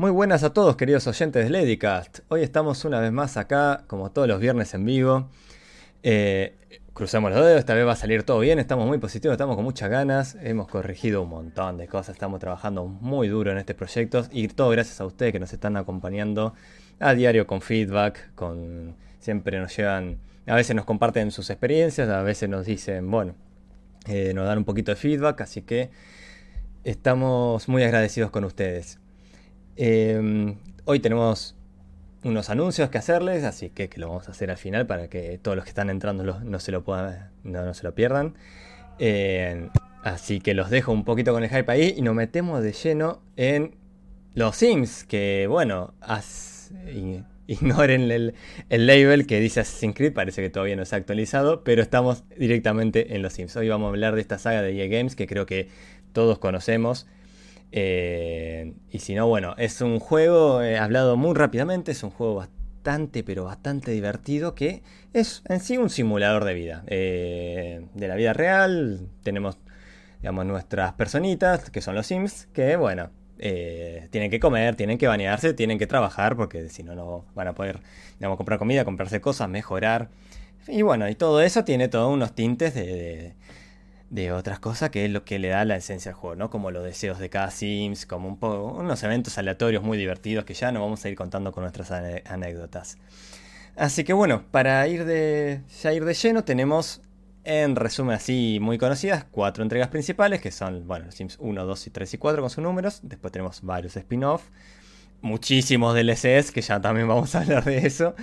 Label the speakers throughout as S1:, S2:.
S1: Muy buenas a todos, queridos oyentes de Ladycast. Hoy estamos una vez más acá, como todos los viernes en vivo. Eh, cruzamos los dedos, esta vez va a salir todo bien, estamos muy positivos, estamos con muchas ganas, hemos corregido un montón de cosas, estamos trabajando muy duro en este proyecto y todo gracias a ustedes que nos están acompañando a diario con feedback, con siempre nos llevan, a veces nos comparten sus experiencias, a veces nos dicen, bueno, eh, nos dan un poquito de feedback, así que estamos muy agradecidos con ustedes. Em, hoy tenemos unos anuncios que hacerles, así que, lo vamos a hacer al final para que todos los que están entrando no se lo puedan, no, se lo pierdan. Eh, así que los dejo un poquito con el hype ahí y nos metemos de lleno en los Sims, que bueno, ignoren el, el, label que dice Assassin's Creed, parece que todavía no se ha actualizado, pero estamos directamente en los Sims. Hoy vamos a hablar de esta saga de EA Games que creo que todos conocemos. Eh, y si no, bueno, es un juego, he hablado muy rápidamente, es un juego bastante, pero bastante divertido que es en sí un simulador de vida. Eh, de la vida real, tenemos, digamos, nuestras personitas, que son los Sims, que, bueno, eh, tienen que comer, tienen que bañarse, tienen que trabajar, porque si no, no van a poder, digamos, comprar comida, comprarse cosas, mejorar. Y bueno, y todo eso tiene todos unos tintes de otras cosas que es lo que le da la esencia al juego, ¿no? Como los deseos de cada Sims, como un poco, unos eventos aleatorios muy divertidos que ya no vamos a ir contando con nuestras anécdotas. Así que bueno, para ir de, ya ir de lleno tenemos, en resumen así muy conocidas, cuatro entregas principales que son, bueno, los Sims 1, 2 y 3 y 4 con sus números. Después tenemos varios spin-off muchísimos DLCs, que ya también vamos a hablar de eso.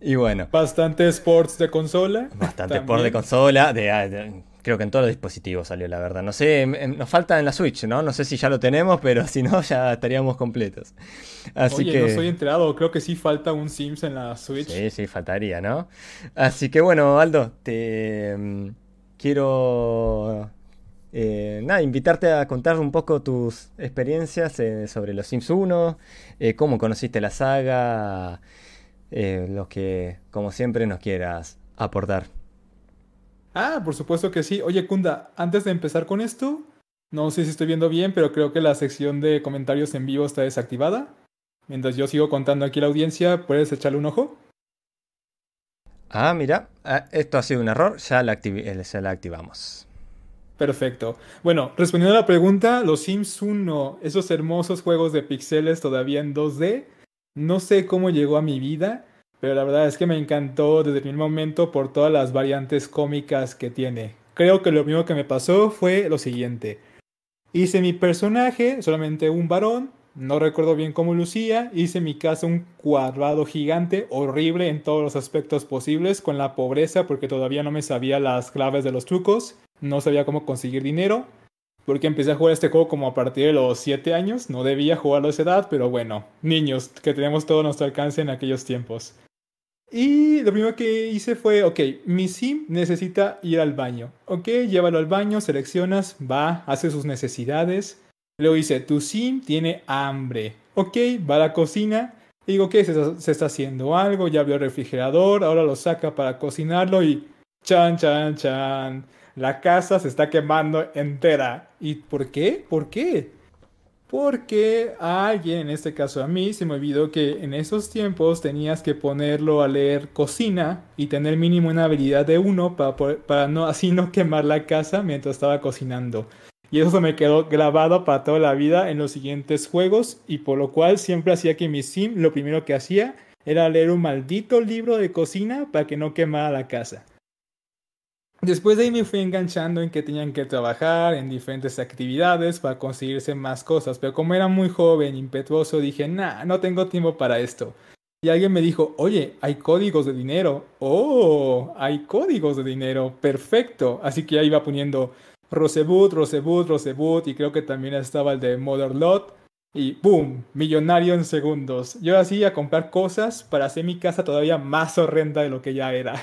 S1: Y bueno.
S2: Bastante sports de consola.
S1: Bastante sports de consola. de, Creo que en todos los dispositivos salió, la verdad. No sé, em, em, nos falta en la Switch, ¿no? No sé si ya lo tenemos, pero si no, ya estaríamos completos.
S2: Así Oye, que... no soy enterado, creo que sí falta un Sims en la Switch.
S1: Sí, sí, faltaría, ¿no? Así que bueno, Aldo, te em, quiero eh, nada, invitarte a contar un poco tus experiencias eh, sobre los Sims 1, eh, cómo conociste la saga, lo que, como siempre, nos quieras aportar.
S2: Ah, por supuesto que sí. Oye, Kunda, antes de empezar con esto, no sé si estoy viendo bien, pero creo que la sección de comentarios en vivo está desactivada. Mientras yo sigo contando aquí la audiencia, ¿puedes echarle un ojo?
S1: Ah, mira, ah, esto ha sido un error, ya la, eh, la activamos.
S2: Perfecto. Bueno, respondiendo a la pregunta, los Sims 1, esos hermosos juegos de pixeles todavía en 2D, no sé cómo llegó a mi vida, pero la verdad es que me encantó desde el primer momento por todas las variantes cómicas que tiene. Creo que lo primero que me pasó fue lo siguiente. Hice mi personaje, solamente un varón, no recuerdo bien cómo lucía, hice mi casa un cuadrado gigante, horrible en todos los aspectos posibles, con la pobreza porque todavía no me sabía las claves de los trucos, no sabía cómo conseguir dinero, porque empecé a jugar este juego como a partir de los 7 años, no debía jugarlo a esa edad, pero bueno, niños, que tenemos todo nuestro alcance en aquellos tiempos. Y lo primero que hice fue, ok, mi sim necesita ir al baño. Ok, llévalo al baño, seleccionas, va, hace sus necesidades. Luego dice, tu sim tiene hambre. Ok, va a la cocina. Digo, ¿qué? Se, se está haciendo algo, ya abrió el refrigerador, ahora lo saca para cocinarlo y... Chan, chan, chan. La casa se está quemando entera. ¿Y por qué? ¿Por qué? Porque a alguien, en este caso a mí, se me olvidó que en esos tiempos tenías que ponerlo a leer cocina y tener mínimo una habilidad de uno para, para no, así no quemar la casa mientras estaba cocinando. Y eso me quedó grabado para toda la vida en los siguientes juegos y por lo cual siempre hacía que mi sim lo primero que hacía era leer un maldito libro de cocina para que no quemara la casa. Después de ahí me fui enganchando en que tenían que trabajar en diferentes actividades para conseguirse más cosas, pero como era muy joven, impetuoso, dije, nah, no tengo tiempo para esto. Y alguien me dijo, oye, hay códigos de dinero. Oh, hay códigos de dinero. Perfecto. Así que ya iba poniendo Rosebud, Rosebud, Rosebud y creo que también estaba el de Motherlot. Y ¡boom! Millonario en segundos. Yo así a comprar cosas para hacer mi casa todavía más horrenda de lo que ya era.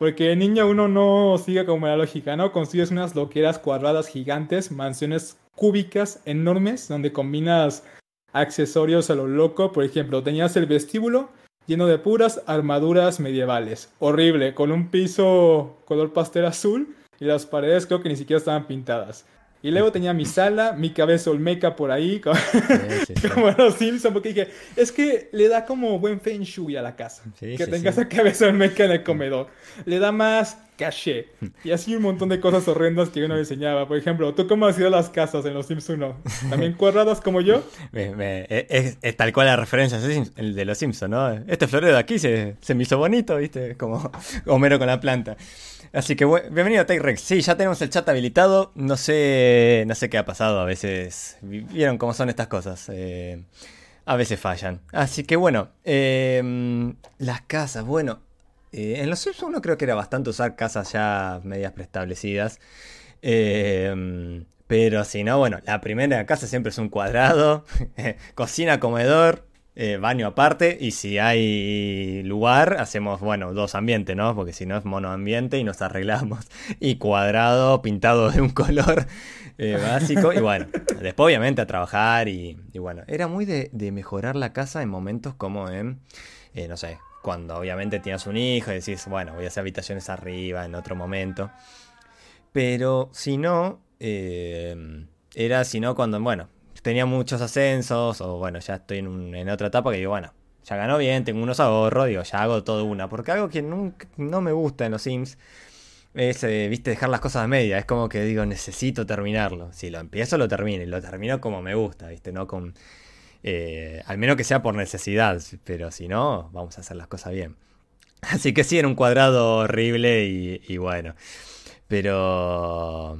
S2: Porque niño uno no sigue como la lógica, ¿no? Consigues unas loqueras cuadradas gigantes, mansiones cúbicas enormes, donde combinas accesorios a lo loco. Por ejemplo, tenías el vestíbulo lleno de puras armaduras medievales. Horrible, con un piso color pastel azul y las paredes creo que ni siquiera estaban pintadas. Y luego tenía mi sala, mi cabeza olmeca por ahí, como, los Simpsons, porque dije, es que le da como buen feng shui a la casa. que tenga esa cabeza olmeca en el comedor. Le da más caché. Y así un montón de cosas horrendas que uno diseñaba. Por ejemplo, ¿tú cómo has ido las casas en los Sims 1? ¿También cuadradas como yo?
S1: es, tal cual la referencia, el de los Simpsons, ¿no? Este florero de aquí se, se me hizo bonito, ¿viste? Como Homero con la planta. Así que bienvenido a TechRex. Sí, ya tenemos el chat habilitado. No sé, no sé qué ha pasado. A veces vieron cómo son estas cosas. Eh, a veces fallan. Así que bueno, em, las casas. Bueno, eh, en los Sims uno creo que era bastante usar casas ya medias preestablecidas. Em, pero si no, bueno, la primera casa siempre es un cuadrado. cocina, comedor, eh, baño aparte y si hay lugar hacemos, bueno, dos ambientes, ¿no? Porque si no es monoambiente y nos arreglamos y cuadrado pintado de un color eh, básico y bueno, después obviamente a trabajar y, bueno, era muy de, mejorar la casa en momentos como en, eh, no sé, cuando obviamente tienes un hijo y decís, bueno, voy a hacer habitaciones arriba en otro momento. Pero si no, era si no cuando, bueno, tenía muchos ascensos, o bueno, ya estoy en, otra etapa que digo, bueno, ya ganó bien, tengo unos ahorros, digo, ya hago todo una. Porque algo que nunca, no me gusta en los Sims es, eh, viste, dejar las cosas a media. Es como que digo, necesito terminarlo. Si lo empiezo, lo termino. Y lo termino como me gusta, viste, no con... Eh, al menos que sea por necesidad, pero si no, vamos a hacer las cosas bien. Así que sí, era un cuadrado horrible y, y bueno. Pero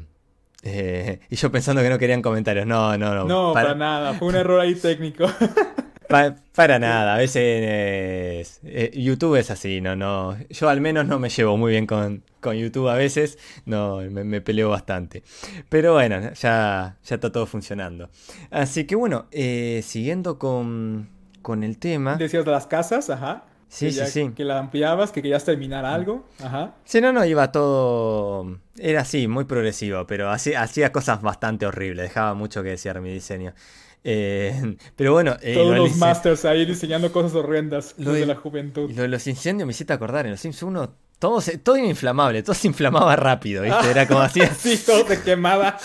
S1: eh, y yo pensando que no querían comentarios. No, no, no.
S2: No, para, nada. Fue un error ahí técnico.
S1: para nada. A veces eh, YouTube es así, no, no. Yo al menos no me llevo muy bien con, YouTube a veces. No, me, peleo bastante. Pero bueno, ya, ya está todo funcionando. Así que bueno, eh, siguiendo con, con el tema.
S2: Decías de las casas, ajá.
S1: Sí, que sí, sí.
S2: Que la ampliabas, que querías terminar algo. Ajá.
S1: Sí, no, no, iba todo. Era así, muy progresivo, pero hacía, hacía cosas bastante horribles. Dejaba mucho que desear mi diseño. Eh, pero bueno.
S2: Eh, Todos los masters ahí diseñando cosas horrendas desde la juventud.
S1: Lo de los incendios me hiciste acordar. En los Sims 1 todo, todo inflamable, todo se inflamaba rápido, ¿viste? Era como así.
S2: sí, todo se quemaba.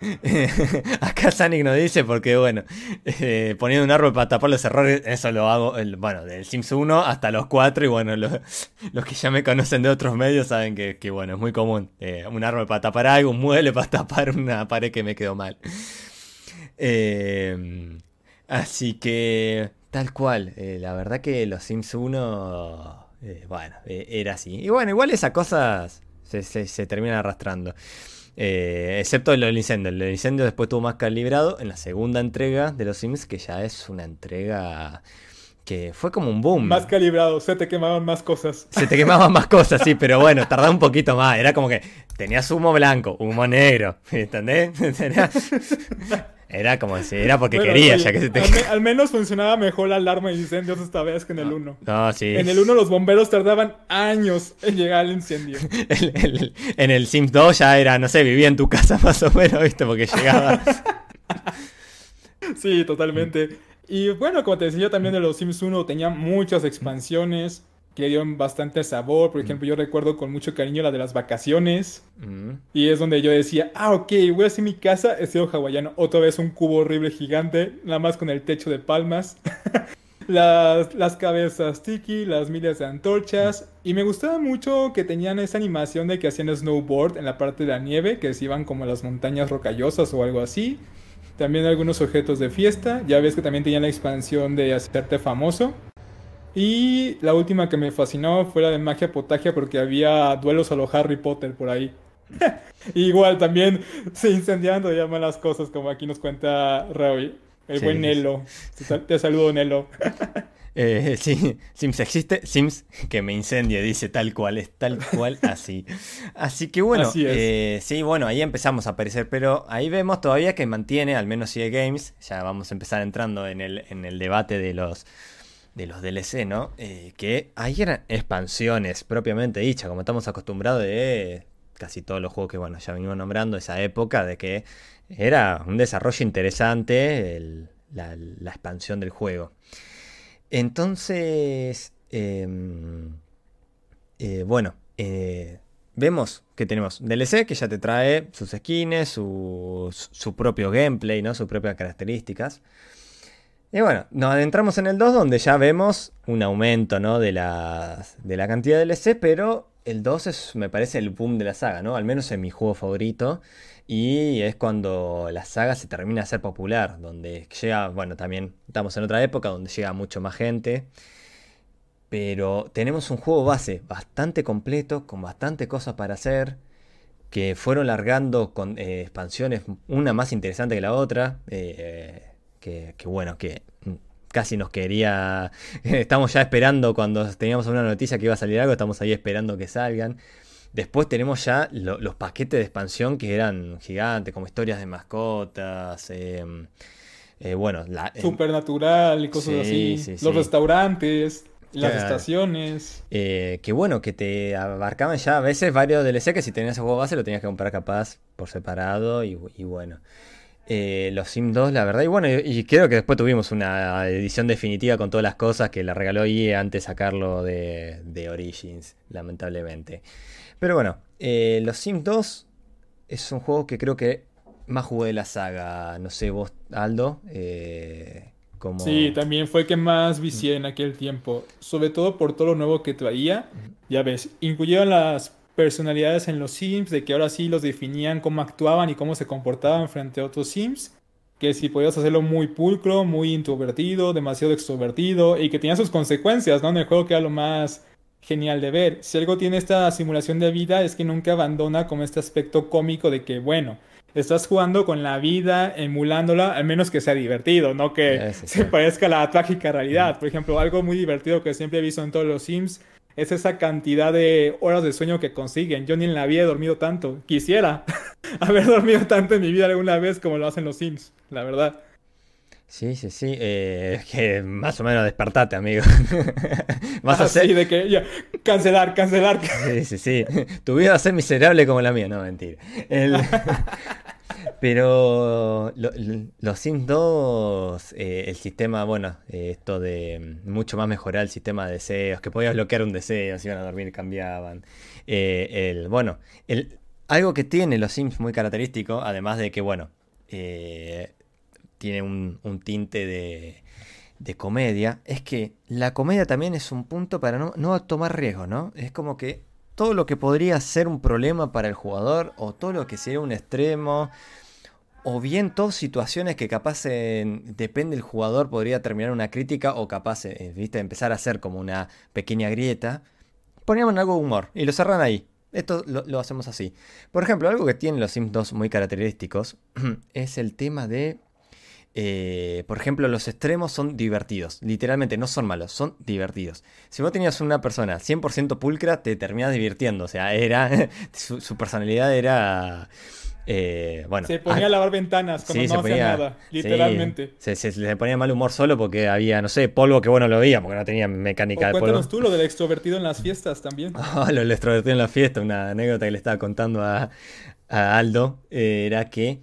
S1: Acá Sanic nos dice, porque bueno, eh, poniendo un árbol para tapar los errores, eso lo hago, bueno, del Sims 1 hasta los 4, y bueno, los que ya me conocen de otros medios saben que, bueno, es muy común. Eh, un árbol para tapar algo, un mueble para tapar una pared que me quedó mal. Eh, así que, tal cual, la verdad que los Sims 1, bueno, era así. Y bueno, igual esas cosas se, se terminan arrastrando. Eh, excepto el incendio. El incendio después tuvo más calibrado en la segunda entrega de los Sims, que ya es una entrega que fue como un boom.
S2: Más calibrado, se te quemaban más cosas.
S1: Se te quemaban más cosas, sí, pero bueno, tardaba un poquito más. Era como que tenías humo blanco, humo negro, ¿entendés? Era como si era porque quería, ya que se te...
S2: al, menos funcionaba mejor la alarma de incendios esta vez que en el 1.
S1: No, sí.
S2: En el 1 los bomberos tardaban años en llegar al incendio.
S1: en el Sims 2 ya era, no sé, vivía en tu casa más o menos, ¿viste? Porque llegaba.
S2: sí, totalmente. Y bueno, como te decía yo también de los Sims 1 tenía muchas expansiones que le dieron bastante sabor. Por mm. ejemplo, yo recuerdo con mucho cariño la de las vacaciones. Mm. Y es donde yo decía, ah, ok, voy a hacer mi casa estilo hawaiano. Otra vez un cubo horrible gigante, nada más con el techo de palmas. las, las cabezas tiki, las miles de antorchas. Y me gustaba mucho que tenían esa animación de que hacían snowboard en la parte de la nieve, que se iban como a las montañas rocallosas o algo así. También algunos objetos de fiesta. Ya ves que también tenían la expansión de hacerte famoso. Y la última que me fascinó fue la de magia potagia porque había duelos a lo Harry Potter por ahí. Igual también se incendiando ya las cosas como aquí nos cuenta Raúl. El buen Nelo. Te, saludo Nelo.
S1: Eh, sí, Sims existe, Sims que me incendie, dice tal cual, es tal cual así. Así que bueno, eh, sí, bueno, ahí empezamos a aparecer, pero ahí vemos todavía que mantiene, al menos sigue Games, ya vamos a empezar entrando en el, en el debate de los de los DLC, ¿no? Eh, que ahí eran expansiones propiamente dichas, como estamos acostumbrados de casi todos los juegos que, bueno, ya venimos nombrando esa época, de que era un desarrollo interesante la, expansión del juego. Entonces, em, eh, bueno, eh, vemos que tenemos DLC que ya te trae sus skins, su, su propio gameplay, ¿no? sus propias características. Y bueno, nos adentramos en el 2 donde ya vemos un aumento ¿no? de, la, de la cantidad de DLC, pero el 2 es, me parece, el boom de la saga, ¿no? Al menos es mi juego favorito. Y es cuando la saga se termina de ser popular, donde llega, bueno, también estamos en otra época donde llega mucho más gente. Pero tenemos un juego base bastante completo, con bastante cosas para hacer, que fueron largando con eh, expansiones, una más interesante que la otra, eh, que, que, bueno, que casi nos quería, estamos ya esperando cuando teníamos una noticia que iba a salir algo, estamos ahí esperando que salgan. Después tenemos ya los paquetes de expansión que eran gigantes, como historias de mascotas. Em, eh, bueno, la,
S2: Supernatural y cosas así. los restaurantes. Las estaciones.
S1: Eh, que bueno, que te abarcaban ya a veces varios DLC que si tenías el juego base lo tenías que comprar capaz por separado y, bueno. Eh, los Sim 2, la verdad, y bueno, y, creo que después tuvimos una edición definitiva con todas las cosas que la regaló EA antes de sacarlo de, de Origins, lamentablemente. Pero bueno, eh, los Sim 2 es un juego que creo que más jugué de la saga. No sé, vos, Aldo. Eh,
S2: Sí, también fue que más vicié en aquel tiempo. Sobre todo por todo lo nuevo que traía. Ya ves, incluyeron las personalidades en los Sims, de que ahora sí los definían cómo actuaban y cómo se comportaban frente a otros Sims. Que si podías hacerlo muy pulcro, muy introvertido, demasiado extrovertido y que tenía sus consecuencias, ¿no? En el juego que era lo más genial de ver. Si algo tiene esta simulación de vida es que nunca abandona como este aspecto cómico de que, bueno, estás jugando con la vida, emulándola, al menos que sea divertido, no que se parezca a la trágica realidad. Por ejemplo, algo muy divertido que siempre he visto en todos los Sims es esa cantidad de horas de sueño que consiguen. Yo ni en la vida he dormido tanto. Quisiera haber dormido tanto en mi vida alguna vez como lo hacen los Sims, la verdad.
S1: Sí, sí, sí. Eh, que más o menos despertate, amigo.
S2: Vas a ah, ser. de que ya, cancelar, cancelar.
S1: Sí, sí, sí. Tu vida va a ser miserable como la mía. No, mentira. Pero los Sims 2, eh, el sistema, bueno, eh, esto de mm, mucho más mejorar el sistema de deseos, que podías bloquear un deseo, si iban a dormir cambiaban. el, bueno, algo que tiene los Sims muy característico, además de que, bueno, tiene un, tinte de, comedia, es que la comedia también es un punto para no, no tomar riesgos, ¿no? Es como que todo lo que podría ser un problema para el jugador, o todo lo que sería un extremo, o bien todas situaciones que capaz, depende del jugador, podría terminar una crítica, o capaz, eh, viste, empezar a hacer como una pequeña grieta, poníamos algo de humor y lo cerran ahí. Esto lo, lo, hacemos así. Por ejemplo, algo que tienen los Sims 2 muy característicos es el tema de eh, por ejemplo, los extremos son divertidos. Literalmente no son malos, son divertidos. Si vos tenías una persona 100% pulcra, te terminás divirtiendo. O sea, era. su, personalidad era. Eh, bueno,
S2: se ponía a lavar ventanas cuando no hacía nada, literalmente.
S1: se, le ponía mal humor solo porque había, no sé, polvo que bueno lo veía, porque no tenía mecánica de polvo.
S2: Cuéntanos tú lo del extrovertido en las fiestas también.
S1: Ah, lo del extrovertido en las fiestas, una anécdota que le estaba contando a, Aldo, eh, era que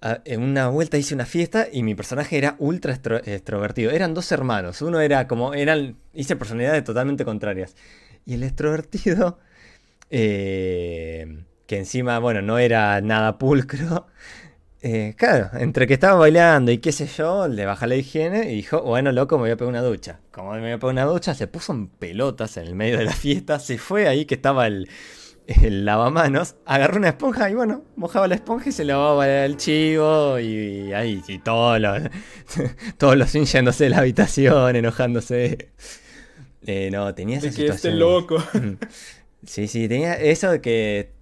S1: en una vuelta hice una fiesta y mi personaje era ultra extrovertido. Eran dos hermanos. Uno era como. Eran, hice personalidades totalmente contrarias. Y el extrovertido. Eh, que encima, bueno, no era nada pulcro. Eh, claro, entre que estaba bailando y qué sé yo, le baja la higiene y dijo, bueno, loco, me voy a pegar una ducha. Como me voy a pegar una ducha, se puso en pelotas en el medio de la fiesta, se fue ahí que estaba el, el lavamanos, agarró una esponja y bueno, mojaba la esponja y se lavaba el chivo y, ahí, y todos los, todos los yéndose de la habitación, enojándose. Eh, no, tenía esa
S2: de que loco.
S1: Sí, sí, tenía eso de que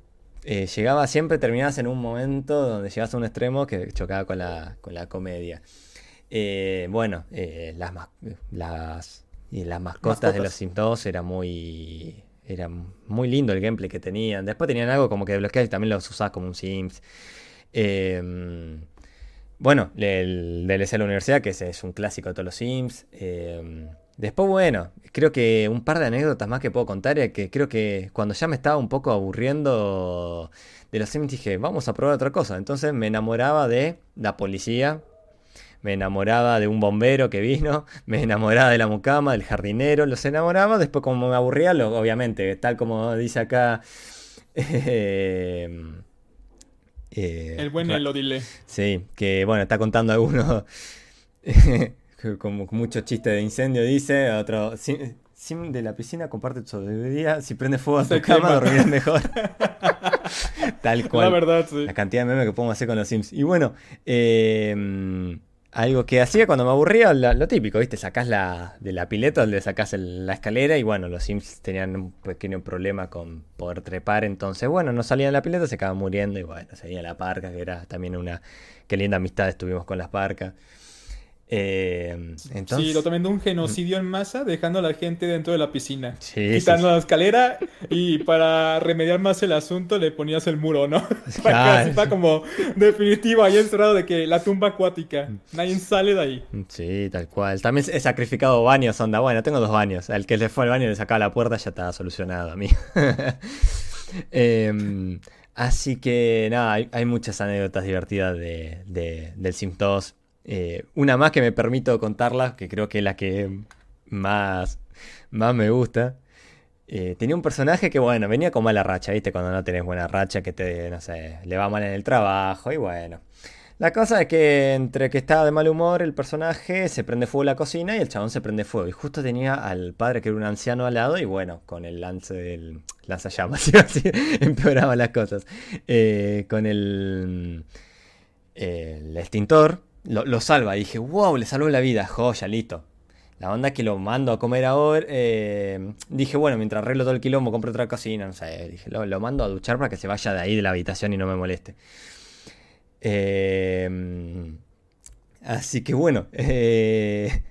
S1: eh, llegaba siempre, terminabas en un momento donde llegabas a un extremo que chocaba con la, con la comedia. Eh, bueno, las, las, las mascotas, de los Sims 2 era muy era muy lindo el gameplay que tenían. Después tenían algo como que desbloquear y también los usabas como un Sims. Em, bueno, el DLC de la universidad, que es, un clásico de todos los Sims. Em, después, bueno, creo que un par de anécdotas más que puedo contar es que creo que cuando ya me estaba un poco aburriendo de los Sims dije, vamos a probar otra cosa. Entonces me enamoraba de la policía, me enamoraba de un bombero que vino, me enamoraba de la mucama, del jardinero, los enamoraba, después como me aburría, lo, obviamente, tal como dice acá
S2: Eh, el buen Elodile.
S1: Sí, que bueno, está contando algunos como mucho chiste de incendio, dice. Otro, Sim de la piscina comparte tu día. Si prende fuego a tu cama, dormirás mejor. Tal cual.
S2: La verdad, sí.
S1: La cantidad de memes que podemos hacer con los Sims. Y bueno, eh, algo que hacía cuando me aburría, lo, típico, ¿viste? Sacás la, de la pileta donde sacás la escalera y bueno, los Sims tenían un pequeño problema con poder trepar, entonces bueno, no salían de la pileta, se acaban muriendo y bueno, salía la parca, que era también una... Qué linda amistad estuvimos con las parcas.
S2: Eh, entonces... Sí, totalmente un genocidio en masa, dejando a la gente dentro de la piscina. quitando la escalera y para remediar más el asunto le ponías el muro, ¿no? para que está como definitivo ahí encerrado de que la tumba acuática. Nadie sale de ahí.
S1: Sí, tal cual. También he sacrificado baños, onda. Bueno, tengo dos baños. El que le fue al baño y le sacaba la puerta ya estaba solucionado a mí. Em, así que nada, hay, muchas anécdotas divertidas de, del Sims 2 eh, una más que me permito contarla, que creo que es la que más, más me gusta. Eh, tenía un personaje que, bueno, venía con mala racha, ¿viste? Cuando no tenés buena racha, que te, no sé, le va mal en el trabajo y bueno. La cosa es que entre que estaba de mal humor el personaje, se prende fuego la cocina y el chabón se prende fuego. Y justo tenía al padre que era un anciano al lado y bueno, con el lance del lanzallamas, así, empeoraba las cosas. Eh, con el, el extintor lo, salva. Y dije, wow, le salvó la vida, joya, listo. La onda que lo mando a comer ahora. Eh, dije, bueno, mientras arreglo todo el quilombo, compro otra cocina, no sé. Dije, lo, mando a duchar para que se vaya de ahí de la habitación y no me moleste. Eh, así que bueno, eh,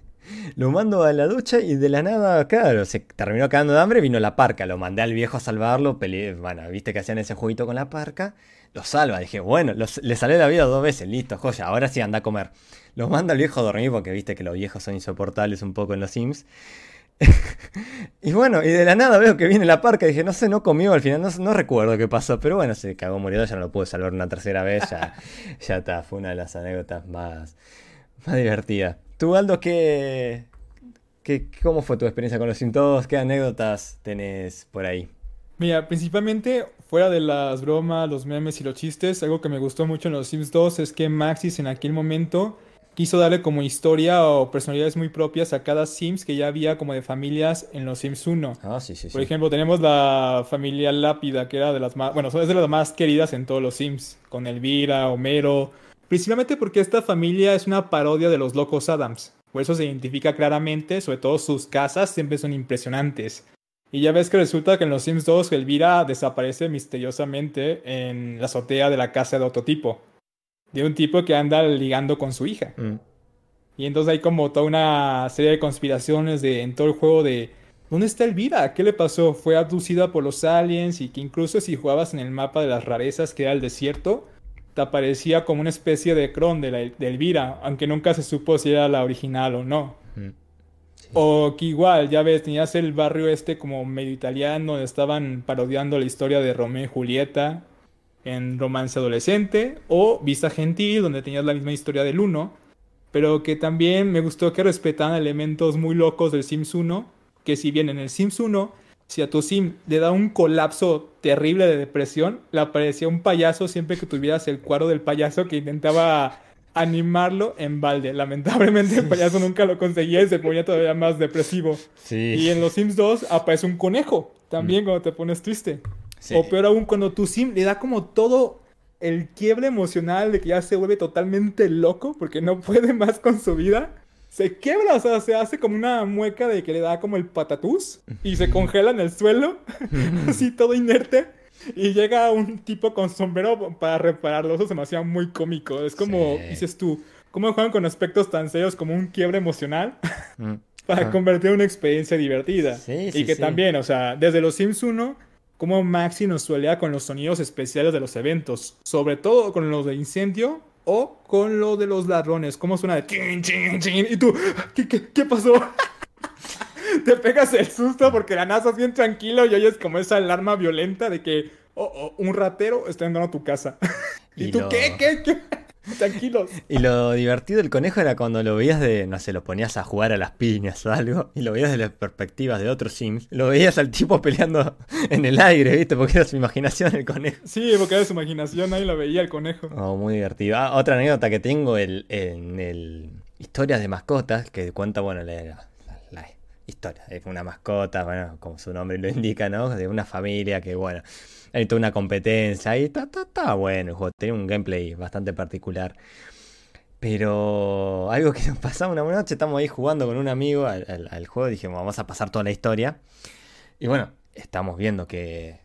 S1: lo mando a la ducha y de la nada, claro, se terminó quedando de hambre, vino la parca. Lo mandé al viejo a salvarlo. bueno, viste que hacían ese jueguito con la parca lo salva. Dije, bueno, le salió la vida dos veces, listo, joya, ahora sí anda a comer. Lo manda el viejo a dormir porque viste que los viejos son insoportables un poco en los Sims. y bueno, y de la nada veo que viene la parca. Dije, no sé, no comió al final, no, recuerdo qué pasó, pero bueno, se cagó muriendo, ya no lo pude salvar una tercera vez, ya, ya está, fue una de las anécdotas más, más divertidas. ¿Tú, Aldo, qué, qué, cómo fue tu experiencia con los Sims todos? ¿Qué anécdotas tenés por ahí?
S2: Mira, principalmente fuera de las bromas, los memes y los chistes, algo que me gustó mucho en los Sims 2 es que Maxis en aquel momento quiso darle como historia o personalidades muy propias a cada Sims que ya había como de familias en los Sims 1.
S1: Ah, sí, sí,
S2: Por ejemplo, tenemos la familia Lápida, que era de las más, bueno, es de las más queridas en todos los Sims, con Elvira, Homero, principalmente porque esta familia es una parodia de los locos Adams. Por eso se identifica claramente, sobre todo sus casas siempre son impresionantes. Y ya ves que resulta que en los Sims 2 Elvira desaparece misteriosamente en la azotea de la casa de otro tipo. De un tipo que anda ligando con su hija. Mm. Y entonces hay como toda una serie de conspiraciones de, en todo el juego de... ¿Dónde está Elvira? ¿Qué le pasó? Fue abducida por los aliens y que incluso si jugabas en el mapa de las rarezas que era el desierto, te aparecía como una especie de cron de, de Elvira, aunque nunca se supo si era la original o no. Mm. O que igual, ya ves, tenías el barrio este como medio italiano, donde estaban parodiando la historia de Romeo y Julieta en romance adolescente. O Vista Gentil, donde tenías la misma historia del 1. Pero que también me gustó que respetaran elementos muy locos del Sims 1. Que si bien en el Sims 1, si a tu Sim le da un colapso terrible de depresión, le aparecía un payaso siempre que tuvieras el cuadro del payaso que intentaba animarlo en balde. Lamentablemente el payaso nunca lo conseguía y se ponía todavía más depresivo. Y en los Sims 2 aparece un conejo también mm. cuando te pones triste. O peor aún, cuando tu Sim le da como todo el quiebre emocional de que ya se vuelve totalmente loco porque no puede más con su vida. Se quiebra, o sea, se hace como una mueca de que le da como el patatús y se congela en el suelo, así todo inerte. Y llega un tipo con sombrero para repararlo. Eso se me hacía muy cómico. Es como, dices tú, ¿cómo juegan con aspectos tan serios como un quiebre emocional? Mm. para convertir en una experiencia divertida. y que también, o sea, desde los Sims 1, como Maxi nos suelea con los sonidos especiales de los eventos. Sobre todo con los de incendio o con lo de los ladrones. Como suena de chin, chin, chin. Y tú, ¿qué, qué, qué pasó? te pegas el susto porque la NASA es bien tranquilo y oyes como esa alarma violenta de que oh, oh, un ratero está entrando a tu casa. ¿Y, tú qué? ¿Qué? ¿Qué? Tranquilos.
S1: Y lo divertido del conejo era cuando lo veías de, no sé, lo ponías a jugar a las piñas o algo, y lo veías de las perspectivas de otros Sims, lo veías al tipo peleando en el aire, ¿viste? Porque era su imaginación el conejo.
S2: Sí, porque era su imaginación, ahí lo veía el conejo.
S1: Oh, muy divertido. Ah, otra anécdota que tengo el, en el Historias de mascotas, que cuenta, bueno, la historia. Es una mascota, bueno, como su nombre lo indica, ¿no? De una familia que, bueno hay toda una competencia y está, está, bueno el juego. Tenía un gameplay bastante particular. Pero algo que nos pasaba una noche, estamos ahí jugando con un amigo al, juego, dijimos, vamos a pasar toda la historia. Y bueno, estamos viendo que,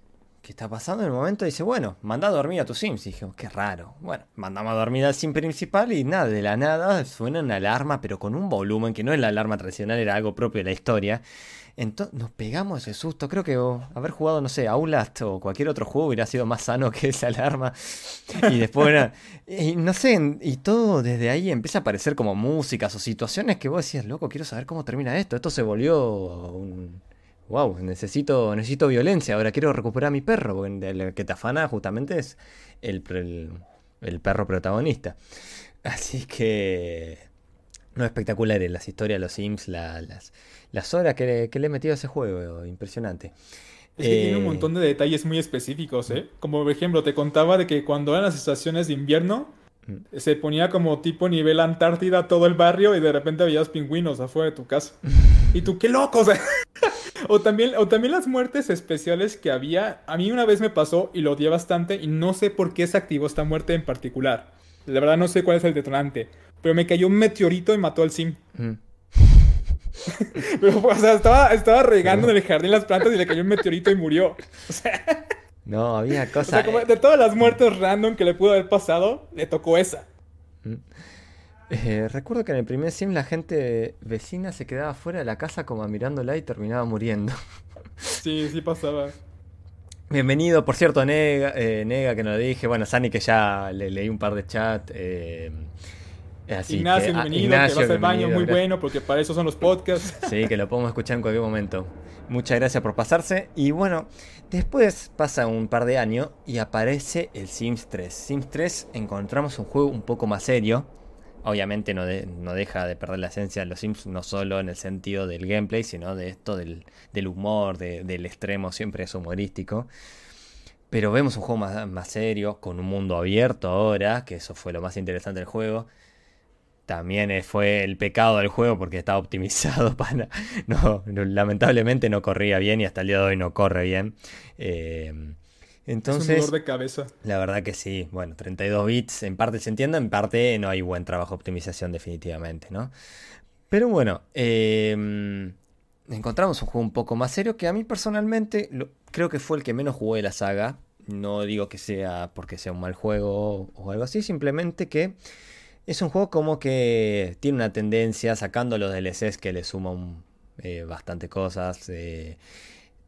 S1: que está pasando en el momento. Dice, bueno, manda a dormir a tu Sims. Y dijimos, qué raro. Bueno, mandamos a dormir al Sim principal y nada, de la nada suena una alarma, pero con un volumen que no es la alarma tradicional, era algo propio de la historia. Entonces nos pegamos ese susto. Creo que haber jugado, no sé, Outlast o cualquier otro juego hubiera sido más sano que esa alarma. Y después. Y no sé, y todo desde ahí empieza a aparecer como músicas o situaciones que vos decías, loco, quiero saber cómo termina esto. Esto se volvió un. Wow, necesito, necesito violencia. Ahora quiero recuperar a mi perro. Porque el que te afana justamente es el, el, perro protagonista. Así que. No espectaculares las historias, los Sims, las las horas que, le he metido a ese juego, impresionante.
S2: Es que tiene un eh, montón de detalles muy específicos, ¿eh? Como por ejemplo, te contaba de que cuando eran las estaciones de invierno, mm. se ponía como tipo nivel Antártida todo el barrio y de repente veías pingüinos afuera de tu casa. y tú, qué loco, o, también, o también las muertes especiales que había. A mí una vez me pasó y lo odié bastante y no sé por qué se activó esta muerte en particular. La verdad no sé cuál es el detonante. Pero me cayó un meteorito y mató al sim. Mm. Pero, o sea, estaba, estaba regando en el jardín las plantas y le cayó un meteorito y murió. O sea.
S1: No, había cosas.
S2: O sea, de todas las muertes random que le pudo haber pasado, le tocó esa.
S1: Mm. Eh, recuerdo que en el primer sim la gente vecina se quedaba fuera de la casa como mirándola y terminaba muriendo.
S2: Sí, sí pasaba.
S1: Bienvenido, por cierto, Nega, eh, Nega que no lo dije. Bueno, Sani que ya le leí un par de chat. Eh,
S2: Ignacio, ah, bienvenido, que vas al baño, muy bueno, porque para eso son los podcasts.
S1: Sí, que lo podemos escuchar en cualquier momento. Muchas gracias por pasarse. Y bueno, después pasa un par de años y aparece el Sims 3. Sims 3 encontramos un juego un poco más serio. Obviamente no, no deja de perder la esencia de los Sims, no solo en el sentido del gameplay, sino de esto del, humor, del extremo, siempre es humorístico. Pero vemos un juego más, más serio, con un mundo abierto ahora, que eso fue lo más interesante del juego también eh, fue el pecado del juego porque estaba optimizado para... No, lamentablemente no corría bien y hasta el día de hoy no corre bien. Entonces,
S2: es un dolor de cabeza.
S1: La verdad que sí. Bueno, 32 bits en parte se entiende, en parte no hay buen trabajo de optimización definitivamente, ¿no? Pero bueno, em, encontramos un juego un poco más serio que a mí personalmente creo que fue el que menos jugué de la saga. No digo que sea porque sea un mal juego o algo así, simplemente que es un juego como que tiene una tendencia, sacando los DLCs que le suman eh, bastante cosas. Eh,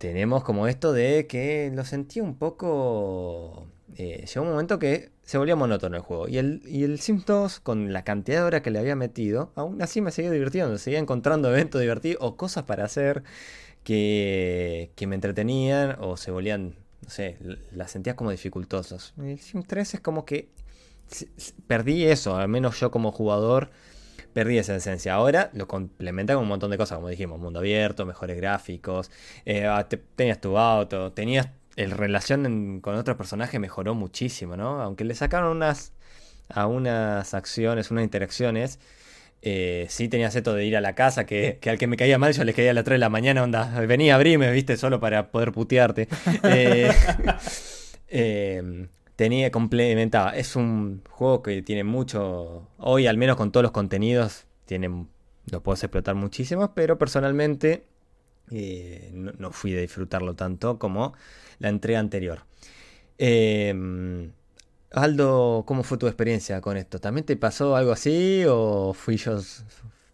S1: tenemos como esto de que lo sentí un poco... Eh, llegó un momento que se volvía monótono el juego. Y el, y el Sims 2, con la cantidad de horas que le había metido, aún así me seguía divirtiendo. Seguía encontrando eventos divertidos o cosas para hacer que, que me entretenían o se volvían, no sé, las sentías como dificultosas. El Sims 3 es como que perdí eso, al menos yo como jugador perdí esa esencia. Ahora lo complementa con un montón de cosas, como dijimos, mundo abierto, mejores gráficos, eh, ah, tenías tu auto, tenías el relación con otros personajes mejoró muchísimo, ¿no? Aunque le sacaron unas a unas acciones, unas interacciones. Eh, sí tenías esto de ir a la casa, que, al que me caía mal yo le caía a las 3 de la mañana, onda, venía a abrirme, viste, solo para poder putearte. eh, eh tenía complementaba. Es un juego que tiene mucho. Hoy, al menos con todos los contenidos, tiene, lo puedes explotar muchísimo, pero personalmente eh, no, fui de disfrutarlo tanto como la entrega anterior. Em, Aldo, ¿cómo fue tu experiencia con esto? ¿También te pasó algo así o fui yo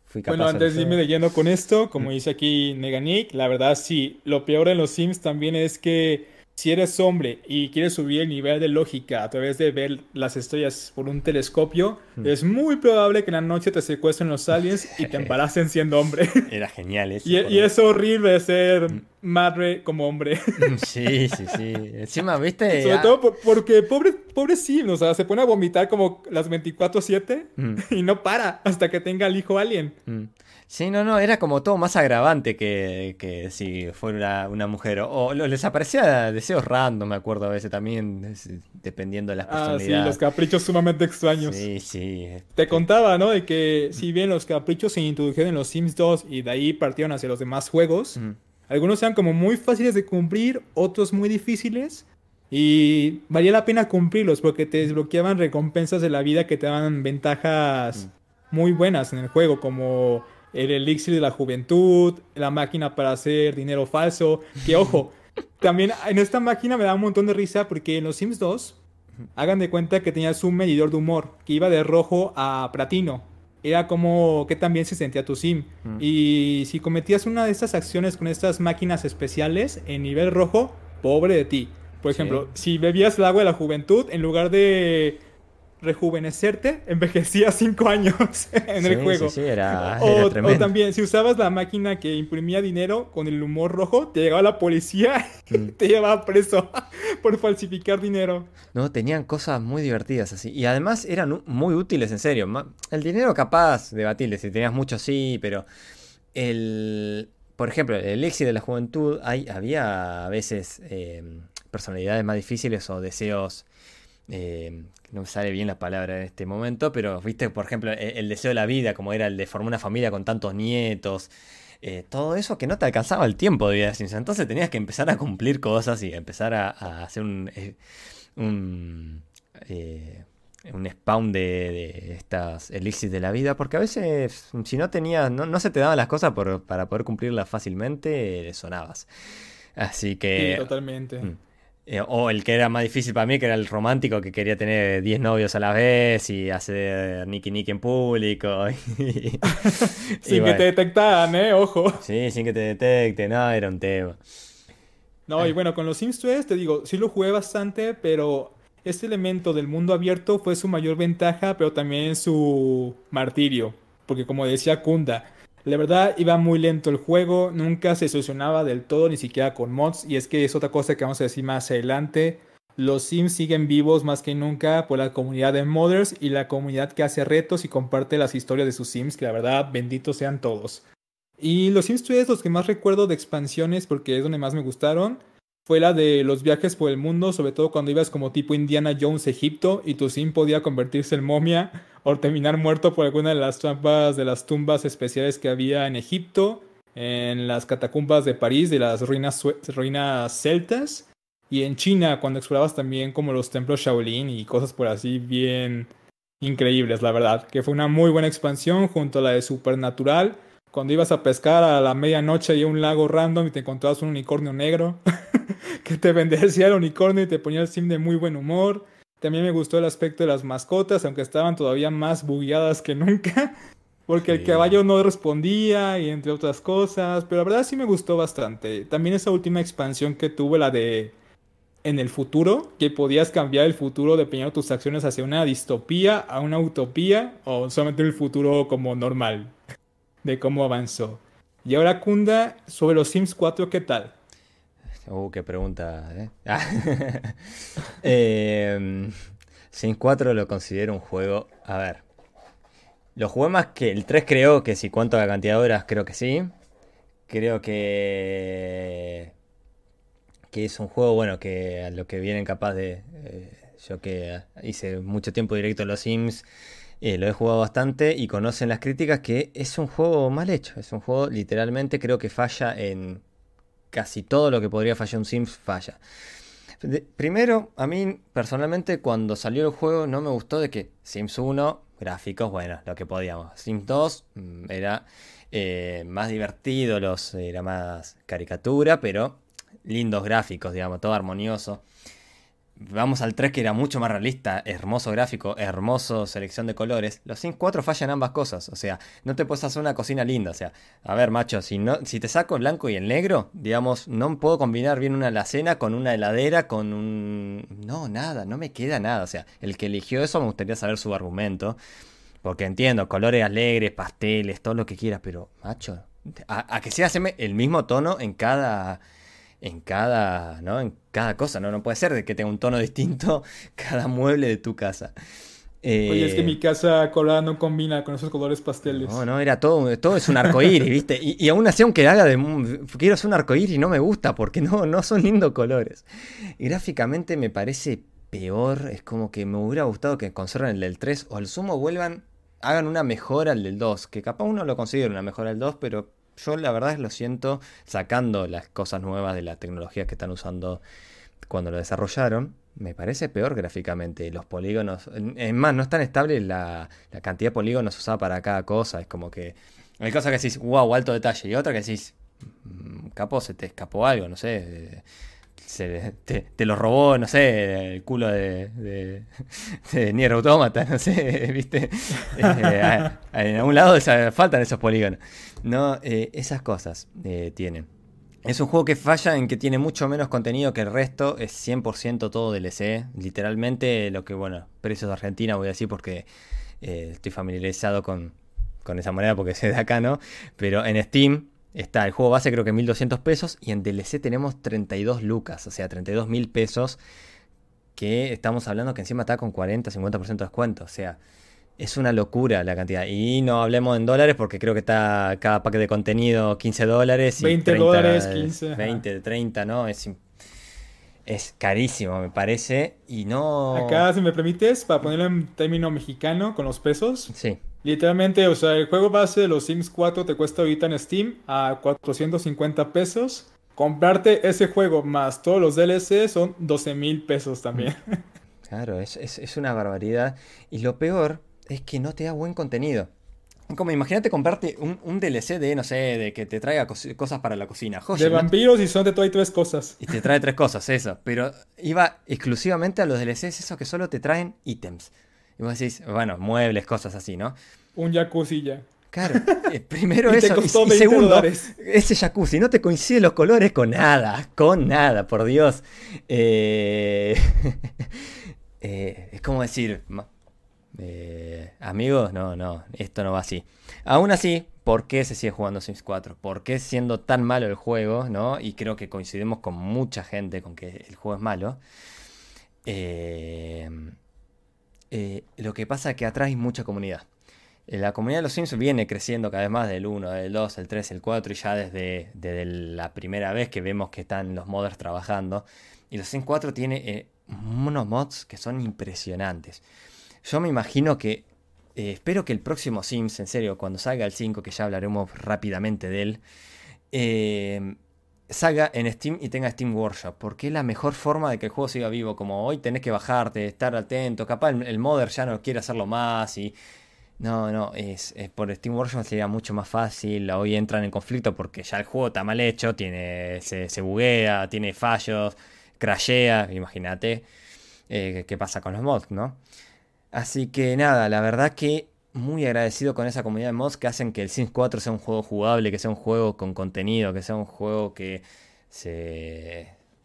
S1: fui capaz
S2: Bueno, antes de irme de lleno con esto, como dice aquí Neganik, la verdad sí, lo peor en los Sims también es que si eres hombre y quieres subir el nivel de lógica a través de ver las estrellas por un telescopio, hmm. es muy probable que en la noche te secuestren los aliens y te embaracen siendo hombre.
S1: Era genial eso.
S2: Y, y, es horrible ser hmm. madre como hombre.
S1: Sí, sí, sí. Encima, viste.
S2: Sobre
S1: Ah,
S2: todo porque pobre, pobre Sim, o sea, se pone a vomitar como las 24-7
S1: Mm.
S2: y no para hasta que tenga el hijo alien.
S1: mm. Sí, no, no, era como todo más agravante que, que si fuera una, una mujer. O, o les aparecía deseos random, me acuerdo a veces también, dependiendo de las
S2: Ah, sí,
S1: personalidades.
S2: los caprichos sumamente extraños.
S1: Sí, sí.
S2: Te contaba, ¿no? De que si bien los caprichos se introdujeron en los Sims 2 y de ahí partieron hacia los demás juegos,
S1: Mm.
S2: algunos eran como muy fáciles de cumplir, otros muy difíciles. Y valía la pena cumplirlos porque te desbloqueaban recompensas de la vida que te daban ventajas muy buenas en el juego, como el elixir de la juventud, la máquina para hacer dinero falso. Que ojo, también en esta máquina me da un montón de risa porque en los Sims 2, hagan de cuenta que tenías un medidor de humor que iba de rojo a platino. Era como que también se sentía tu sim.
S1: Mm.
S2: Y si cometías una de estas acciones con estas máquinas especiales en nivel rojo, pobre de ti. Por
S1: Sí.
S2: ejemplo, si bebías el agua de la juventud, en lugar de rejuvenecerte, envejecías 5 años en
S1: Sí,
S2: el juego.
S1: Sí, sí, era,
S2: O,
S1: era
S2: o
S1: tremendo.
S2: también, si usabas la máquina que imprimía dinero con el humor rojo, te llegaba la policía y
S1: Mm.
S2: te llevaba preso por falsificar dinero.
S1: No, tenían cosas muy divertidas así. Y además eran muy útiles, en serio. El dinero capaz, debatible, si tenías mucho sí, pero el... Por ejemplo, el elixir de la juventud, hay, había a veces eh, personalidades más difíciles o deseos... eh, no me sale bien la palabra en este momento, pero viste, por ejemplo, e- el, deseo de la vida, como era el de formar una familia con tantos nietos, eh, todo eso que no te alcanzaba el tiempo de vida de Simpson. Entonces tenías que empezar a cumplir cosas y empezar a, a hacer un, eh, un, un spawn de, de estas elixir de la vida, porque a veces si no tenías, no, no se te daban las cosas por- para poder cumplirlas fácilmente, sonabas. Así
S2: Sí,
S1: que...
S2: totalmente.
S1: Mm. Eh, o el que era más difícil para mí, que era el romántico que quería tener 10 novios a la vez y hacer niki niki en público. y- y
S2: Sin que te detectaran, ¿eh? Ojo.
S1: Sí, sin que te detecte, no, era un tema.
S2: No, y bueno, con los Sims 3, te digo, sí lo jugué bastante, pero este elemento del mundo abierto fue su mayor ventaja, pero también su martirio. Porque como decía Kunda, la verdad iba muy lento el juego, nunca se solucionaba del todo, ni siquiera con mods, y es que es otra cosa que vamos a decir más adelante. Los Sims siguen vivos más que nunca por la comunidad de modders y la comunidad que hace retos y comparte las historias de sus Sims, que la verdad, benditos sean todos. Y los Sims 3, los que más recuerdo de expansiones, porque es donde más me gustaron, fue la de los viajes por el mundo, sobre todo cuando ibas como tipo Indiana Jones Egipto y tu sim podía convertirse en momia o terminar muerto por alguna de las trampas de las tumbas especiales que había en Egipto, en las catacumbas de París, de las ruinas, ruinas celtas, y en China cuando explorabas también como los templos Shaolin y cosas por así bien increíbles, la verdad, que fue una muy buena expansión junto a la de Supernatural. Cuando ibas a pescar a la medianoche y a un lago random y te encontrabas un unicornio negro que te bendecía el unicornio y te ponía el sim de muy buen humor. También me gustó el aspecto de las mascotas, aunque estaban todavía más bugueadas que nunca. Porque el caballo no respondía y entre otras cosas. Pero la verdad sí me gustó bastante. También esa última expansión que tuve, la de en el futuro, que podías cambiar el futuro dependiendo de tus acciones hacia una distopía, a una utopía o solamente el futuro como normal de cómo avanzó. Y ahora Kunda, sobre los Sims 4, ¿qué tal?
S1: Uh, qué pregunta, ¿eh? Eh, Sims 4 lo considero un juego. A ver. Lo jugué más que el 3, creo que sí. ¿Cuánto la cantidad de horas? Creo que sí. Creo que. Que es un juego, bueno, que a lo que vienen capaz de. eh, yo que hice mucho tiempo directo en los Sims. Eh, lo he jugado bastante y conocen las críticas que es un juego mal hecho. Es un juego literalmente creo que falla en casi todo lo que podría fallar un Sims falla. Primero, a mí personalmente cuando salió el juego no me gustó de que Sims 1, gráficos, bueno, lo que podíamos. Sims 2 mm, era eh, más divertido, los, era más caricatura, pero lindos gráficos, digamos, todo armonioso. Vamos al 3 que era mucho más realista, hermoso gráfico, hermoso selección de colores. Los Sims 4 fallan ambas cosas, o sea, no te puedes hacer una cocina linda, o sea, a ver, macho, si no si te saco el blanco y el negro, digamos, no puedo combinar bien una alacena con una heladera con un no, nada, no me queda nada, o sea, el que eligió eso me gustaría saber su argumento, porque entiendo, colores alegres, pasteles, todo lo que quieras, pero macho, a, que sea el mismo tono en cada en cada, ¿no? En cada cosa, ¿no? No puede ser de que tenga un tono distinto cada mueble de tu casa.
S2: Oye, es que mi eh, casa colorada no combina con esos colores pasteles.
S1: No, no, era todo, todo es un arcoíris, ¿viste? Y, aún así, aunque haga de. Quiero hacer un arcoíris, no me gusta porque no, no son lindos colores. gráficamente me parece peor. Es como que me hubiera gustado que conserven el del 3 o al sumo vuelvan, hagan una mejora al del 2. Que capaz uno lo considera una mejora al 2, pero yo la verdad es lo siento sacando las cosas nuevas de la tecnología que están usando cuando lo desarrollaron. Me parece peor gráficamente. Los polígonos. Es más, no es tan estable la, cantidad de polígonos usada para cada cosa. Es como que. Hay cosas que decís, wow, alto detalle. Y otra que decís, mm, capo, se te escapó algo, no sé te, lo robó, no sé, el culo de, de, Nier Automata, no sé, ¿viste? Eh, en algún lado faltan esos polígonos. No, eh, esas cosas eh, tienen. Es un juego que falla en que tiene mucho menos contenido que el resto, es 100% todo DLC, literalmente lo que, bueno, precios de Argentina voy a decir porque estoy familiarizado con, con esa moneda porque soy de acá, ¿no? Pero en Steam Está el juego base creo que 1200 pesos y en DLC tenemos 32 lucas, o sea, 32 mil pesos que estamos hablando que encima está con 40, 50% de descuento, o sea, es una locura la cantidad. Y no hablemos en dólares porque creo que está cada paquete de contenido 15 dólares.
S2: 20 dólares, 15.
S1: 20, 30, ¿no? Es, es carísimo, me parece. Y no...
S2: Acá, si me permites, para ponerlo en término mexicano con los pesos.
S1: Sí.
S2: Literalmente, o sea, el juego base de los Sims 4 te cuesta ahorita en Steam a 450 pesos. Comprarte ese juego más todos los DLC son 12 mil pesos también.
S1: Claro, es, una barbaridad. Y lo peor es que no te da buen contenido. Como imagínate comprarte un, DLC de, no sé, de que te traiga cosas para la cocina.
S2: de vampiros y son de todo y tres cosas.
S1: Y te trae tres cosas, eso. Pero iba exclusivamente a los DLCs, esos que solo te traen ítems. Y vos decís, bueno, muebles, cosas así, ¿no?
S2: Un jacuzzi ya.
S1: Claro, eh, primero eso. y, segundo, ese jacuzzi no te coincide los colores con nada, con nada, por Dios. Eh, eh, es como decir, amigos, no, no, esto no va así. Aún así, ¿por qué se sigue jugando Sims 4? ¿Por qué siendo tan malo el juego, no? Y creo que coincidimos con mucha gente con que el juego es malo. Lo que pasa es que atrae mucha comunidad. Eh, la comunidad de los Sims viene creciendo cada vez más del 1, del 2, el 3, el 4 y ya desde, desde la primera vez que vemos que están los modders trabajando. Y los Sims 4 tiene eh, unos mods que son impresionantes. Yo me imagino que, eh, espero que el próximo Sims, en serio, cuando salga el 5, que ya hablaremos rápidamente de él, salga en Steam y tenga Steam Workshop, porque es la mejor forma de que el juego siga vivo. Como hoy tenés que bajarte, estar atento, capaz el, el modder ya no quiere hacerlo más y no, no, es, por Steam Workshop sería mucho más fácil. Hoy entran en conflicto porque ya el juego está mal hecho, tiene, se, se buguea, tiene fallos, crashea, imagínate eh, qué pasa con los mods, ¿no? Así que nada, la verdad que muy agradecido con esa comunidad de mods que hacen que el Sims 4 sea un juego jugable, que sea un juego con contenido, que sea un juego que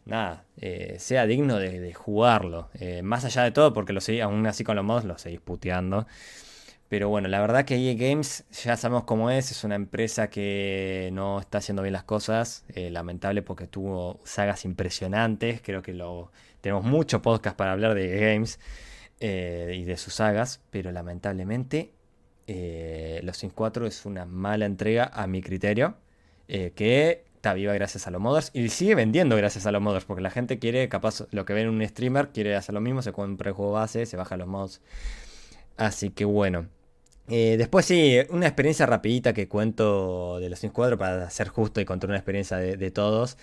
S1: nada, eh, sea digno de, jugarlo. Eh, más allá de todo, porque lo aún así con los mods lo seguís puteando. Pero bueno, la verdad que EA Games ya sabemos cómo es, es una empresa que no está haciendo bien las cosas, eh, lamentable porque tuvo sagas impresionantes, creo que lo tenemos mucho podcast para hablar de EA Games eh, y de sus sagas, pero lamentablemente eh, Los Sims 4 es una mala entrega a mi criterio, que está viva gracias a los modders y sigue vendiendo gracias a los modders, porque la gente quiere, capaz lo que ven en un streamer, quiere hacer lo mismo, se compra el juego base, se baja los mods. Así que bueno. Eh, después sí, una experiencia rapidita que cuento de los Sims 4 para ser justo y contar una experiencia de, todos.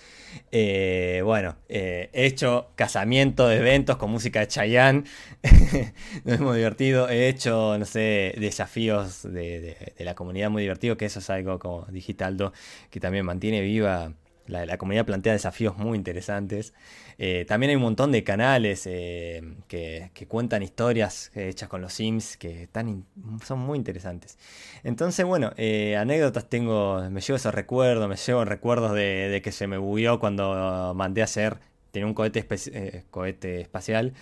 S1: Eh, bueno, eh, he hecho casamiento, eventos con música de Chayanne, nos hemos divertido. He hecho, no sé, desafíos de, de, la comunidad muy divertido, que eso es algo como Digitaldo que también mantiene viva la, comunidad plantea desafíos muy interesantes. Eh, también hay un montón de canales eh, que, cuentan historias hechas con los Sims que están son muy interesantes. Entonces, bueno, eh, anécdotas tengo, me llevo esos recuerdos, me llevo recuerdos de, que se me bugueó cuando mandé a hacer, tenía un cohete, cohete espacial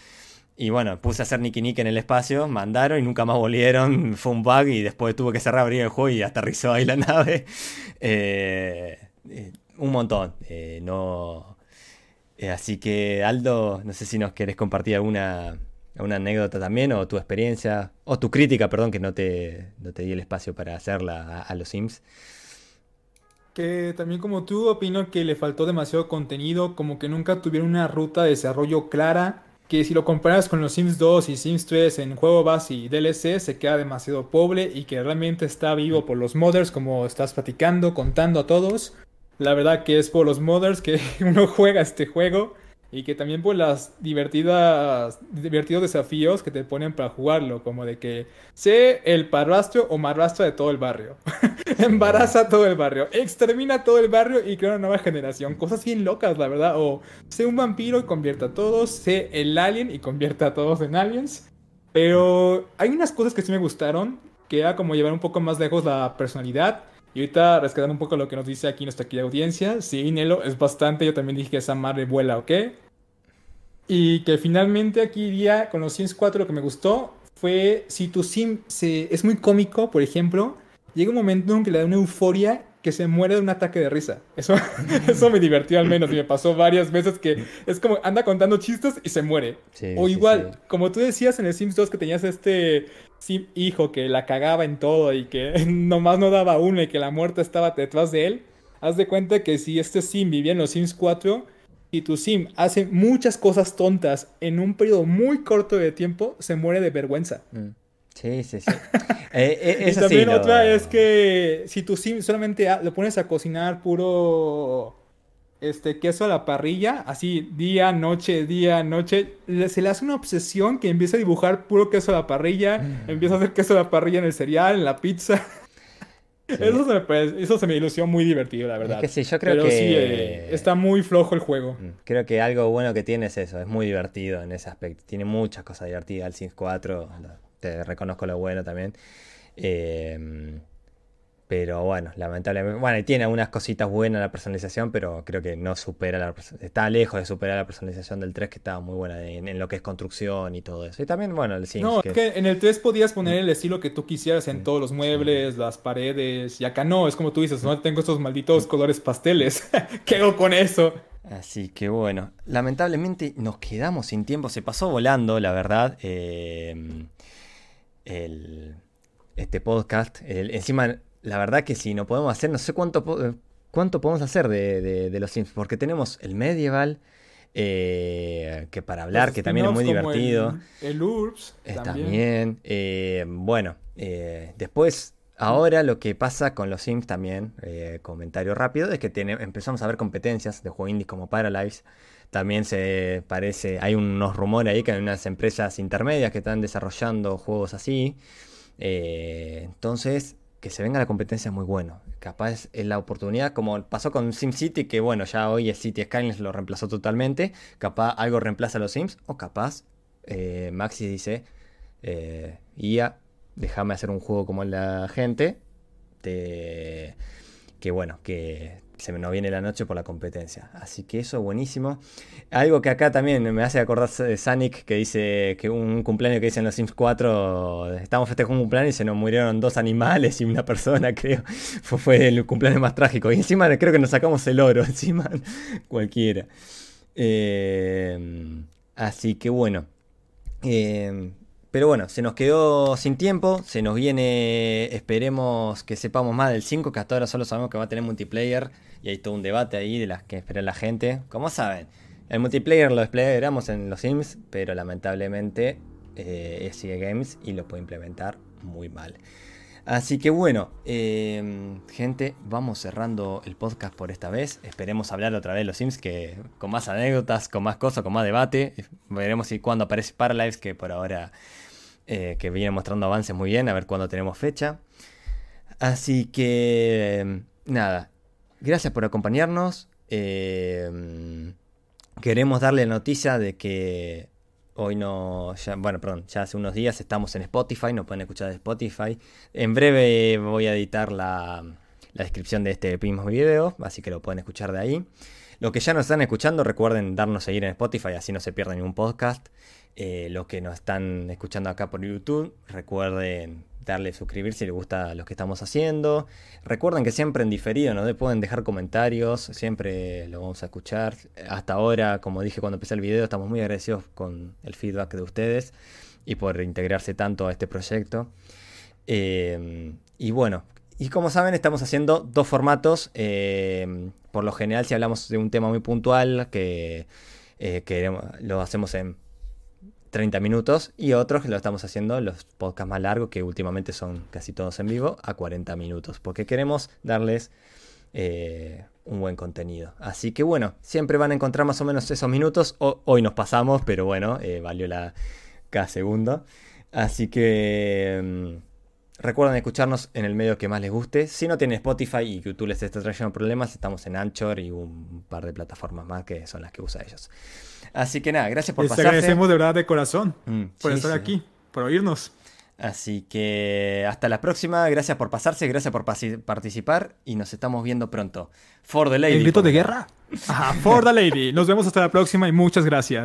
S1: Y bueno, puse a hacer Nicky Nick en el espacio, mandaron y nunca más volvieron. Fue un bug y después tuve que cerrar abrir el juego y aterrizó ahí la nave. Eh, eh, un montón. Eh, así que, Aldo, no sé si nos querés compartir alguna, anécdota también, o tu experiencia, o tu crítica, perdón, que no te, no di el espacio para hacerla a los Sims.
S2: Que también como tú opino que le faltó demasiado contenido, como que nunca tuvieron una ruta de desarrollo clara que si lo comparas con los Sims 2 y Sims 3 en juego base y DLC se queda demasiado pobre y que realmente está vivo por los modders como estás platicando, contando a todos. La verdad que es por los modders que uno juega este juego y que también por las divertidas, divertidos desafíos que te ponen para jugarlo, como de que sé el parrastro o marrastro de todo el barrio, embaraza todo el barrio, extermina todo el barrio y crea una nueva generación, cosas bien locas, la verdad, o sé un vampiro y convierta a todos, sé el alien y convierta a todos en aliens, pero hay unas cosas que sí me gustaron, que era como llevar un poco más lejos la personalidad, y ahorita rescatando un poco lo que nos dice aquí nuestra querida audiencia, sí, Nelo, es bastante, yo también dije que esa madre vuela, ¿ok? Y que finalmente aquí iría con los Sims 4 lo que me gustó fue si tu Sim se, es muy cómico, por ejemplo, llega un momento en que le da una euforia que se muere de un ataque de risa. Eso, eso me divirtió al menos y me pasó varias veces que es como anda contando chistes y se muere. o igual, como tú decías en el Sims 2 que tenías este sim hijo que la cagaba en todo y que nomás no daba uno y que la muerte estaba detrás de él, haz de cuenta que si este sim vivía en los Sims 4 y tu sim hace muchas cosas tontas en un periodo muy corto de tiempo, se muere de vergüenza. Mm.
S1: Sí, sí, sí. Eh, eh,
S2: y también otra es que si tu sim solamente lo pones a cocinar puro este queso a la parrilla, así día, noche, día, noche, se le hace una obsesión que empieza a dibujar puro queso a la parrilla, mm. empieza a hacer queso a la parrilla en el cereal, en la pizza. Eso, se me, eso se me ilusió muy divertido, la verdad.
S1: Es que sí, yo creo que... sí,
S2: eh, está muy flojo el juego. Mm,
S1: creo que algo bueno que tiene es eso, es muy divertido en ese aspecto. Tiene muchas cosas divertidas el Sims 4, te reconozco lo bueno también. Eh, pero bueno, lamentablemente. Bueno, tiene algunas cositas buenas la personalización, pero creo que no supera la. Está lejos de superar la personalización del 3, que estaba muy buena en, lo que es construcción y todo eso. Y también, bueno, el Sims.
S2: No, que... que en el 3 podías poner el estilo que tú quisieras en todos los muebles, las paredes. Y acá no, es como tú dices, no tengo estos malditos colores pasteles. ¿Qué hago con eso?
S1: Así que bueno, lamentablemente nos quedamos sin tiempo. Se pasó volando, la verdad. Eh, el, este podcast. encima la verdad que si no podemos hacer, no sé cuánto, cuánto podemos hacer de, los Sims, porque tenemos el medieval, eh, que para hablar, que también es muy divertido.
S2: El, URBS
S1: eh, también. Eh, bueno, después, ahora lo que pasa con los Sims también, comentario rápido, es que empezamos a ver competencias de juegos indies como Paralyze. También se parece, hay unos rumores ahí que hay unas empresas intermedias que están desarrollando juegos así. entonces, que se venga la competencia es muy bueno. Capaz es la oportunidad, como pasó con SimCity, que bueno, ya hoy es City Skylines lo reemplazó totalmente. Capaz algo reemplaza a los Sims, o capaz eh, Maxi dice, eh, IA, déjame hacer un juego como la gente, que bueno, que se me no viene la noche por la competencia. Así que eso, buenísimo. Algo que acá también me hace acordar de Sonic, que dice que un cumpleaños que dice en los Sims 4, estamos festejando un cumpleaños y se nos murieron dos animales y una persona, creo. Fue, el cumpleaños más trágico. Y encima creo que nos sacamos el oro, encima cualquiera. Eh, así que bueno. Eh, pero bueno, se nos quedó sin tiempo, se nos viene, esperemos que sepamos más del 5, que hasta ahora solo sabemos que va a tener multiplayer y hay todo un debate ahí de las que espera la gente. Como saben, el multiplayer lo desplegamos en los Sims, pero lamentablemente eh, es sigue Games y lo puede implementar muy mal. Así que bueno, em, gente, vamos cerrando el podcast por esta vez. Esperemos hablar otra vez de los Sims, que con más anécdotas, con más cosas, con más debate. Veremos si cuando aparece Paralives, que por ahora eh, que viene mostrando avances muy bien, a ver cuándo tenemos fecha. Así que nada, gracias por acompañarnos. Em, queremos darle la noticia de que Hoy no, bueno, perdón, ya hace unos días estamos en Spotify, nos pueden escuchar de Spotify. En breve voy a editar la, descripción de este mismo video, así que lo pueden escuchar de ahí. Los que ya nos están escuchando, recuerden darnos a seguir en Spotify, así no se pierden ningún podcast. Eh, los que nos están escuchando acá por YouTube, recuerden darle suscribir si les gusta lo que estamos haciendo. Recuerden que siempre en diferido nos pueden dejar comentarios, siempre lo vamos a escuchar. Hasta ahora, como dije cuando empecé el video, estamos muy agradecidos con el feedback de ustedes y por integrarse tanto a este proyecto. Eh, y bueno, y como saben, estamos haciendo dos formatos. Eh, por lo general, si hablamos de un tema muy puntual, que eh, lo hacemos en 30 minutos, y otros que lo estamos haciendo, los podcasts más largos, que últimamente son casi todos en vivo, a 40 minutos, porque queremos darles un buen contenido. Así que bueno, siempre van a encontrar más o menos esos minutos. hoy nos pasamos, pero bueno, valió la cada segundo. Así que mm, recuerden escucharnos en el medio que más les guste. Si no tienen Spotify y YouTube les está trayendo problemas, estamos en Anchor y un par de plataformas más que son las que usa ellos. Así que nada, gracias por
S2: Les agradecemos de verdad de corazón mm, por estar aquí, por oírnos.
S1: Así que hasta la próxima. Gracias por pasarse, gracias por participar y nos estamos viendo pronto.
S2: For the Lady. ¿El grito de guerra? Ajá, For the Lady. Nos vemos hasta la próxima y muchas gracias.